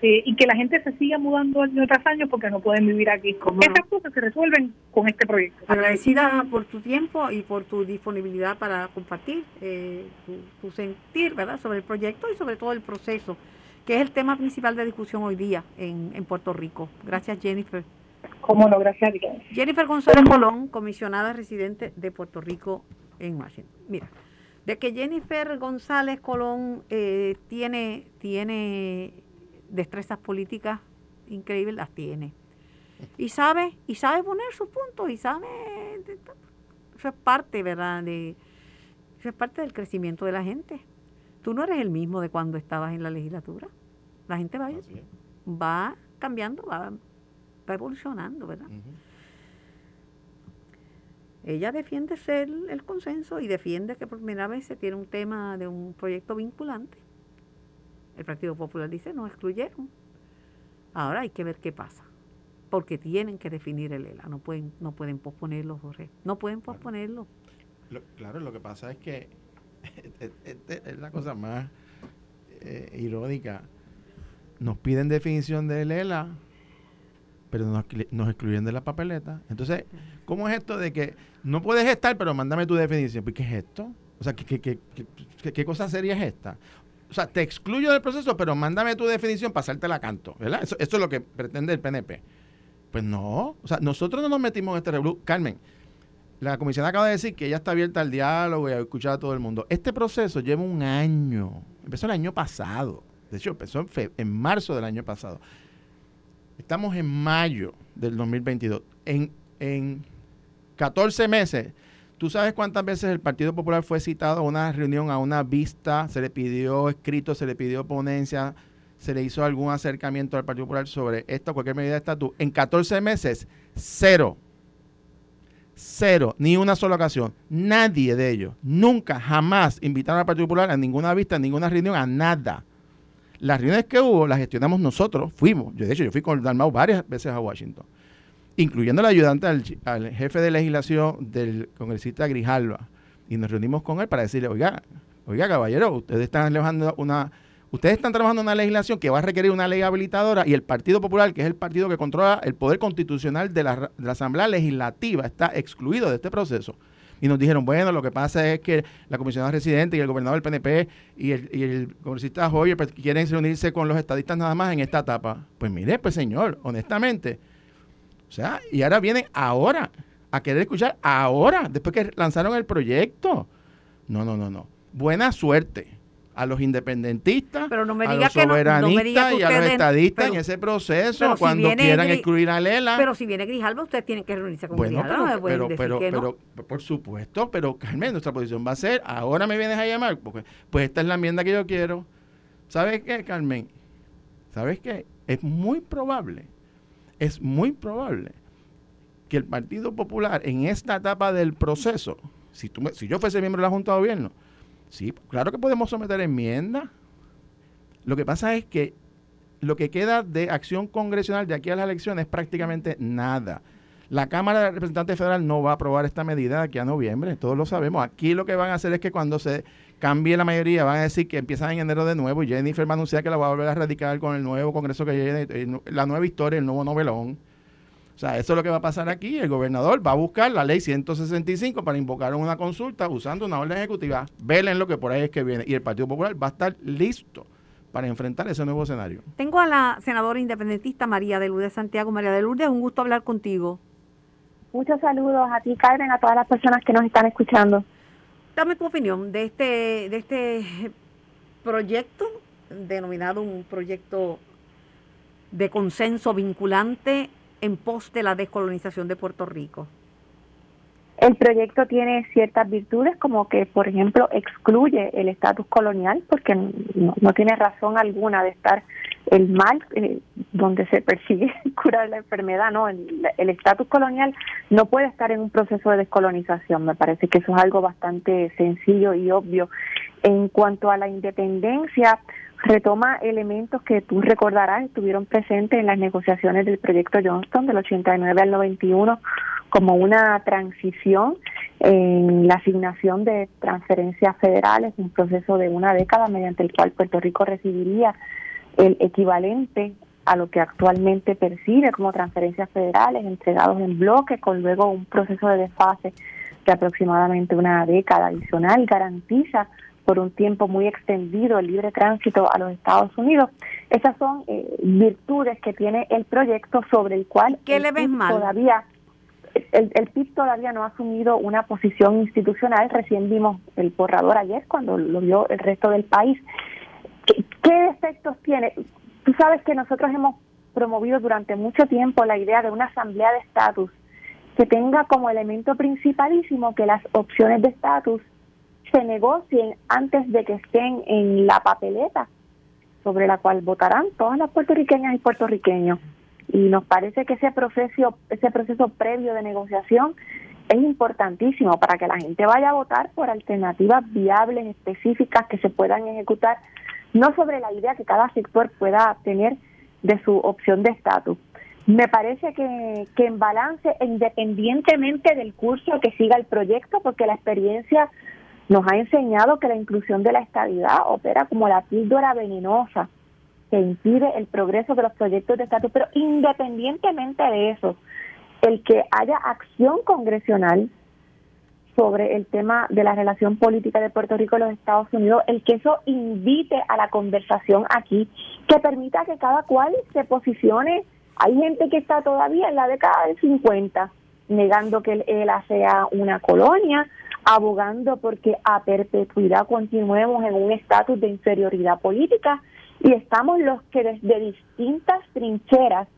eh, y que la gente se siga mudando año tras año porque no pueden vivir aquí. ¿Cómo Esas no? cosas se resuelven con este proyecto. Agradecida por tu tiempo y por tu disponibilidad para compartir eh, tu, tu sentir ¿verdad? sobre el proyecto y sobre todo el proceso, que es el tema principal de discusión hoy día en, en Puerto Rico. Gracias, Jennifer. Como no, gracias a ti. Jennifer González Colón, comisionada residente de Puerto Rico en Washington. Mira, de que Jennifer González Colón eh, tiene, tiene destrezas políticas increíbles, las tiene. Y sabe, y sabe poner sus puntos, y sabe, eso es parte, ¿verdad? De, eso es parte del crecimiento de la gente. Tú no eres el mismo de cuando estabas en la legislatura. La gente va, va cambiando, va, va evolucionando, ¿verdad? Ella defiende ser el consenso y defiende que por primera vez se tiene un tema de un proyecto vinculante. El Partido Popular dice no excluyeron. Ahora hay que ver qué pasa. Porque tienen que definir el ELA. No pueden, no pueden posponerlo, Jorge. No pueden posponerlo. Lo- claro, lo que pasa es que es, es- es la cosa más eh, irónica. Nos piden definición de Lela, pero nos, excluyen de la papeleta. Entonces, ¿cómo es esto de que no puedes estar, pero mándame tu definición? Pues, ¿Qué es esto? O sea, ¿qué, qué, qué, qué- qué- qué cosa seria es esta? O sea, te excluyo del proceso, pero mándame tu definición para hacerte la canto, ¿verdad? Eso, eso es lo que pretende el PNP. Pues no, o sea, nosotros no nos metimos en este revolú. Carmen, la comisión acaba de decir que ella está abierta al diálogo y a escuchar a todo el mundo. Este proceso lleva un año. Empezó el año pasado. De hecho, empezó en marzo del año pasado. Estamos en mayo del 2022. En, en 14 meses, ¿tú sabes cuántas veces el Partido Popular fue citado a una reunión, a una vista? Se le pidió escrito, se le pidió ponencia, se le hizo algún acercamiento al Partido Popular sobre esta o cualquier medida de estatus. En 14 meses, cero. Cero, ni una sola ocasión. Nadie de ellos, nunca, jamás invitaron al Partido Popular a ninguna vista, a ninguna reunión, a nada. Las reuniones que hubo las gestionamos nosotros, fuimos. Yo, de hecho, yo fui con Dalmau varias veces a Washington, incluyendo el ayudante al, al jefe de legislación del congresista Grijalva. Y nos reunimos con él para decirle, oiga, oiga, caballero, ustedes están trabajando una, ustedes están trabajando una legislación que va a requerir una ley habilitadora y el Partido Popular, que es el partido que controla el poder constitucional de la, de la Asamblea Legislativa, está excluido de este proceso. Y nos dijeron, bueno, lo que pasa es que la comisionada residente y el gobernador del PNP y el, y el congresista Hoyer pues, quieren reunirse con los estadistas nada más en esta etapa. Pues mire, pues señor, honestamente. O sea, y ahora vienen ahora a querer escuchar ahora, después que lanzaron el proyecto. No, no, no, no. Buena suerte a los independentistas, Pero no me a diga los que no- no me soberanistas que y a los estadistas pero- en ese proceso si cuando quieran excluir a Lela. Pero si viene Grijalva, ustedes tienen que reunirse con Bueno, Grijalva. pero, pero, pero, por supuesto, pero Carmen, nuestra posición va a ser, ahora me vienes a llamar, porque pues esta es la enmienda que yo quiero. ¿Sabes qué, Carmen? ¿Sabes qué? Es muy probable, es muy probable que el Partido Popular en esta etapa del proceso, si, tú si yo fuese miembro de la Junta de Gobierno, sí, claro que podemos someter enmiendas. Lo que pasa es que lo que queda de acción congresional de aquí a las elecciones es prácticamente nada. La Cámara de Representantes Federal no va a aprobar esta medida de aquí a noviembre, todos lo sabemos. Aquí lo que van a hacer es que cuando se cambie la mayoría van a decir que empiezan en enero de nuevo y Jennifer va a anunciar que la va a volver a radicar con el nuevo Congreso que viene, eh, la nueva historia, el nuevo novelón. O sea, eso es lo que va a pasar aquí. El gobernador va a buscar la ley 165 para invocar una consulta usando una orden ejecutiva. Velen lo que por ahí es que viene. Y el Partido Popular va a estar listo para enfrentar ese nuevo escenario. Tengo a la senadora independentista María de Lourdes Santiago. María de Lourdes, un gusto hablar contigo. Muchos saludos a ti, Carmen, a todas las personas que nos están escuchando. Dame tu opinión de este, de este proyecto, denominado un proyecto de consenso vinculante en pos de la descolonización de Puerto Rico. El proyecto tiene ciertas virtudes, como que, por ejemplo, excluye el estatus colonial, porque no, tiene razón alguna de estar el mal eh, donde se persigue curar la enfermedad, no, el estatus colonial no puede estar en un proceso de descolonización, me parece que eso es algo bastante sencillo y obvio. En cuanto a la independencia, retoma elementos que tú recordarás estuvieron presentes en las negociaciones del proyecto Johnston del 89 al 91 como una transición en la asignación de transferencias federales, un proceso de una década mediante el cual Puerto Rico recibiría el equivalente a lo que actualmente percibe como transferencias federales entregados en bloque, con luego un proceso de desfase de aproximadamente una década adicional, garantiza por un tiempo muy extendido el libre tránsito a los Estados Unidos. Esas son eh, virtudes que tiene el proyecto sobre el cual ¿Qué le ves mal? todavía el, el PIB todavía no ha asumido una posición institucional. Recién vimos el borrador ayer cuando lo vio el resto del país. ¿Qué, qué efectos tiene? Tú sabes que nosotros hemos promovido durante mucho tiempo la idea de una asamblea de estatus que tenga como elemento principalísimo que las opciones de estatus se negocien antes de que estén en la papeleta sobre la cual votarán todas las puertorriqueñas y puertorriqueños y nos parece que ese proceso, ese proceso previo de negociación es importantísimo para que la gente vaya a votar por alternativas viables, específicas que se puedan ejecutar, no sobre la idea que cada sector pueda tener de su opción de estatus. Me parece que, que en balance, independientemente del curso que siga el proyecto, porque la experiencia nos ha enseñado que la inclusión de la estabilidad opera como la píldora venenosa que impide el progreso de los proyectos de estatus, pero independientemente de eso, el que haya acción congresional sobre el tema de la relación política de Puerto Rico y los Estados Unidos, el que eso invite a la conversación aquí, que permita que cada cual se posicione. Hay gente que está todavía en la década del 50 negando que el ELA sea una colonia, abogando porque a perpetuidad continuemos en un estatus de inferioridad política, y estamos los que desde distintas trincheras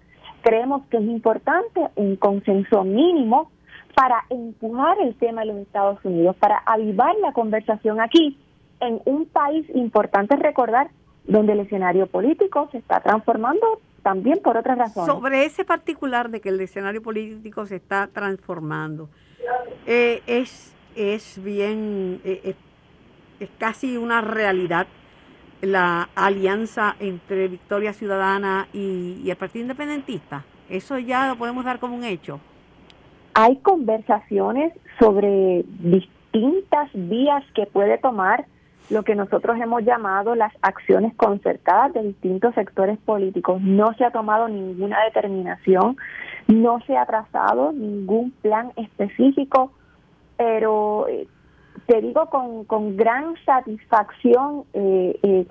creemos que es importante un consenso mínimo para empujar el tema de los Estados Unidos, para avivar la conversación aquí, en un país importante recordar donde el escenario político se está transformando también por otras razones. Sobre ese particular de que el escenario político se está transformando, eh, es, es bien, eh, es casi una realidad la alianza entre Victoria Ciudadana y, el Partido Independentista? ¿Eso ya lo podemos dar como un hecho? Hay conversaciones sobre distintas vías que puede tomar lo que nosotros hemos llamado las acciones concertadas de distintos sectores políticos. No se ha tomado ninguna determinación, no se ha trazado ningún plan específico, pero eh, te digo con, con gran satisfacción eh, eh,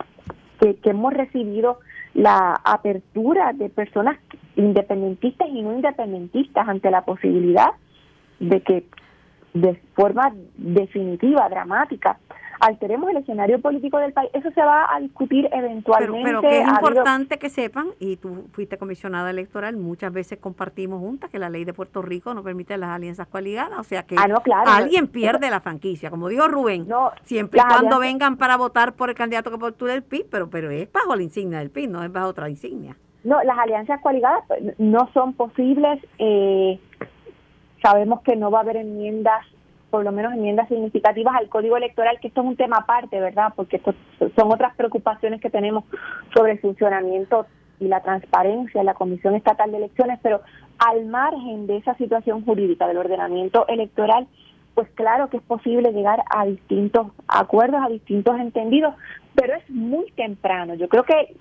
que, hemos recibido la apertura de personas independentistas y no independentistas ante la posibilidad de que de forma definitiva, dramática, alteremos el escenario político del país. Eso se va a discutir eventualmente. Pero, que es importante que sepan, y tú fuiste comisionada electoral, muchas veces compartimos juntas que la ley de Puerto Rico no permite las alianzas coaligadas, o sea que ah, alguien pierde la franquicia, como dijo Rubén, siempre y cuando vengan para votar por el candidato que postula el PIB, pero, pero es bajo la insignia del PIB, no es bajo otra insignia. No, las alianzas coaligadas no son posibles. Eh, sabemos que no va a haber enmiendas por lo menos enmiendas significativas al código electoral, que esto es un tema aparte, ¿verdad? Porque esto son otras preocupaciones que tenemos sobre el funcionamiento y la transparencia en la Comisión Estatal de Elecciones, pero al margen de esa situación jurídica del ordenamiento electoral, pues claro que es posible llegar a distintos acuerdos, a distintos entendidos, pero es muy temprano. Yo creo que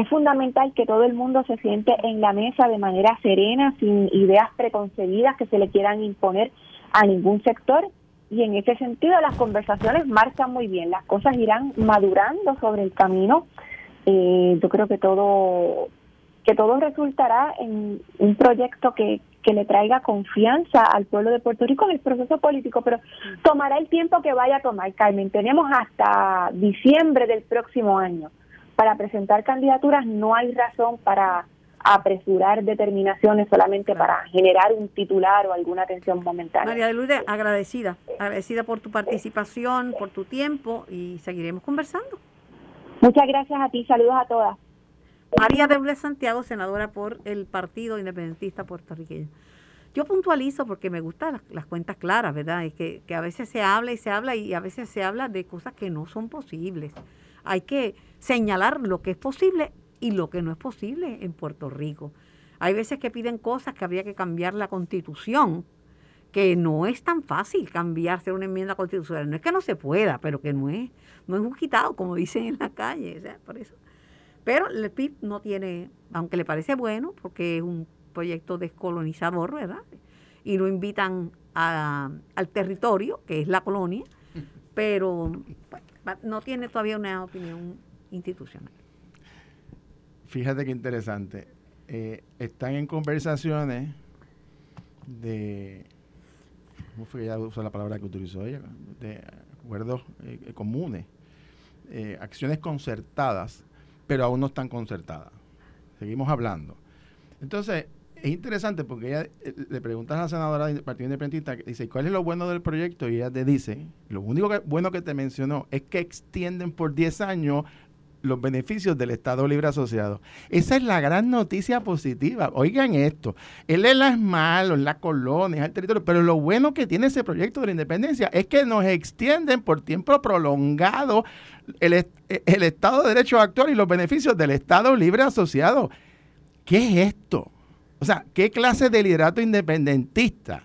es fundamental que todo el mundo se siente en la mesa de manera serena, sin ideas preconcebidas que se le quieran imponer a ningún sector y en ese sentido las conversaciones marcan muy bien, las cosas irán madurando sobre el camino. Eh, yo creo que todo que todo resultará en un proyecto que, que le traiga confianza al pueblo de Puerto Rico en el proceso político, pero tomará el tiempo que vaya a tomar, Carmen. Tenemos hasta diciembre del próximo año para presentar candidaturas, no hay razón para apresurar determinaciones solamente para generar un titular o alguna atención momentánea. María de Lourdes, agradecida, agradecida por tu participación, por tu tiempo y seguiremos conversando. Muchas gracias a ti, saludos a todas. María de Lourdes Santiago, senadora por el Partido Independentista Puertorriqueño. Yo puntualizo porque me gustan las, cuentas claras, ¿verdad? Es que, que a veces se habla y se habla y a veces se habla de cosas que no son posibles. Hay que señalar lo que es posible y lo que no es posible en Puerto Rico. Hay veces que piden cosas que habría que cambiar la constitución, que no es tan fácil cambiarse una enmienda constitucional. No es que no se pueda, pero que no es, no es un quitado, como dicen en la calle. por eso. Pero el PIB no tiene, aunque le parece bueno, porque es un proyecto descolonizador, ¿verdad? Y no invitan a- al territorio, que es la colonia, pero pues, no tiene todavía una opinión institucional. Fíjate qué interesante. Eh, están en conversaciones de. ¿Cómo fue que ella usó la palabra que utilizó ella? De acuerdos eh, comunes, eh, acciones concertadas, pero aún no están concertadas. Seguimos hablando. Entonces, es interesante porque ella eh, le preguntas a la senadora del Partido Independentista, dice, ¿cuál es lo bueno del proyecto? Y ella te dice, lo único que, bueno que te mencionó es que extienden por 10 años los beneficios del Estado Libre Asociado. Esa es la gran noticia positiva. Oigan esto, el ELA es malo, en la colonia, es el territorio, pero lo bueno que tiene ese proyecto de la independencia es que nos extienden por tiempo prolongado el, el Estado de Derecho actual y los beneficios del Estado Libre Asociado. ¿Qué es esto? O sea, ¿qué clase de liderato independentista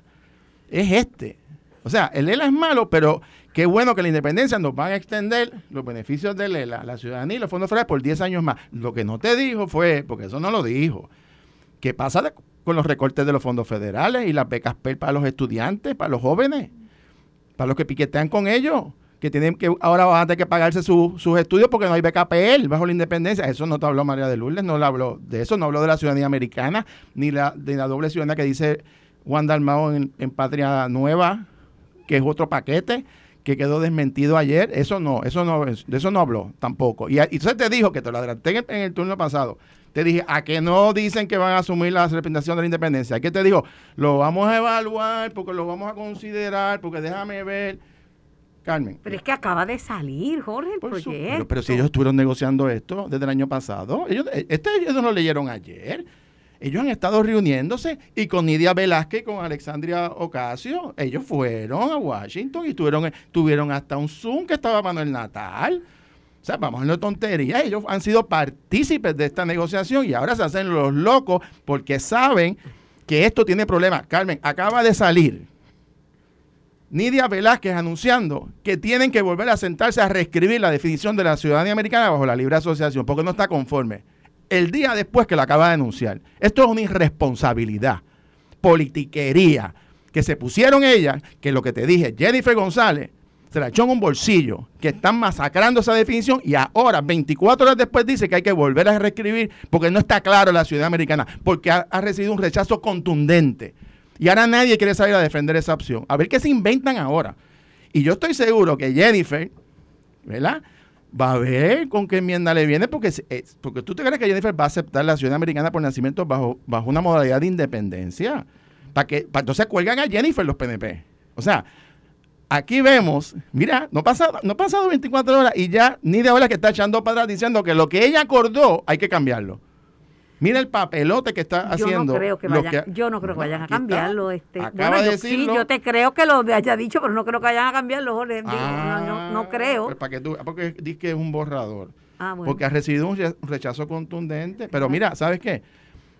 es este? O sea, el ELA es malo, pero qué bueno que la independencia nos van a extender los beneficios del ELA, la ciudadanía y los fondos federales por 10 años más. Lo que no te dijo fue, porque eso no lo dijo, ¿qué pasa con los recortes de los fondos federales y las becas PEL para los estudiantes, para los jóvenes, para los que piquetean con ellos? Que tienen que ahora van a que pagarse su- sus estudios porque no hay beca PL bajo la independencia. Eso no te habló María de Lourdes, no le habló de eso, no habló de la ciudadanía americana, ni la, de la doble ciudadanía que dice Juan Dalmao en, en Patria Nueva, que es otro paquete que quedó desmentido ayer. Eso no, eso no, de eso no habló tampoco. Y, a- y entonces te dijo que te lo adelanté en el, turno pasado. Te dije, a que no dicen que van a asumir la representación de la independencia. ¿Qué te dijo? Lo vamos a evaluar porque lo vamos a considerar, porque déjame ver. Carmen. Pero es que acaba de salir, Jorge, el su- proyecto. pero, pero si ellos estuvieron negociando esto desde el año pasado, ellos, eh, este ellos no lo leyeron ayer. Ellos han estado reuniéndose y con Nidia Velázquez y con Alexandria Ocasio, ellos fueron a Washington y tuvieron, tuvieron hasta un Zoom que estaba Manuel Natal. O sea, vamos en la tontería. Ellos han sido partícipes de esta negociación y ahora se hacen los locos porque saben que esto tiene problemas. Carmen, acaba de salir Nidia Velázquez anunciando que tienen que volver a sentarse a reescribir la definición de la ciudadanía americana bajo la libre asociación, porque no está conforme. El día después que la acaba de anunciar. Esto es una irresponsabilidad, politiquería, que se pusieron ellas, que lo que te dije, Jennifer González, se la echó en un bolsillo, que están masacrando esa definición y ahora, 24 horas después, dice que hay que volver a reescribir porque no está claro la ciudadanía americana, porque ha recibido un rechazo contundente. Y ahora nadie quiere salir a defender esa opción. A ver qué se inventan ahora. Y yo estoy seguro que Jennifer, ¿verdad? Va a ver con qué enmienda le viene, porque, es- porque tú te crees que Jennifer va a aceptar la ciudadanía americana por nacimiento bajo, bajo una modalidad de independencia. Para que, entonces cuelgan a Jennifer los PNP. O sea, aquí vemos, mira, no ha pasado, no pasado 24 horas y ya ni de ahora que está echando para atrás diciendo que lo que ella acordó hay que cambiarlo. Mira el papelote que está yo haciendo. no creo que lo vayan, que- yo no creo que vayan a está. cambiarlo. Este, Acaba Bueno, de yo, sí, yo te creo que lo haya dicho, pero no creo que vayan a cambiarlo, Ah, no, no, no creo. pues para que tú, porque dices que es un borrador. Ah, bueno. Porque ha recibido un re- rechazo contundente. Pero mira, ¿sabes qué?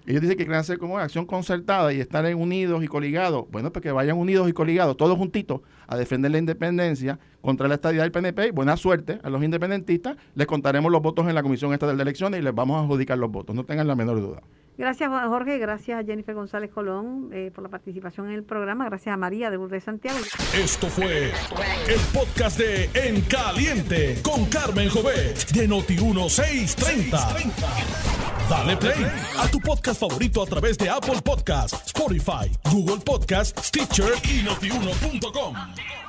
Ellos dicen que quieren hacer como acción concertada y estar unidos y coligados. Bueno, pues que vayan unidos y coligados, todos juntitos, a defender la independencia contra la estadidad del PNP. Buena suerte a los independentistas. Les contaremos los votos en la Comisión Estatal de Elecciones y les vamos a adjudicar los votos. No tengan la menor duda. Gracias, Jorge. Gracias a Jennifer González Colón eh, por la participación en el programa. Gracias a María de Lourdes Santiago. Esto fue el podcast de En Caliente con Carmen Jovet de Noti1630. Dale play a tu podcast favorito a través de Apple Podcasts, Spotify, Google Podcasts, Stitcher y notiuno.com.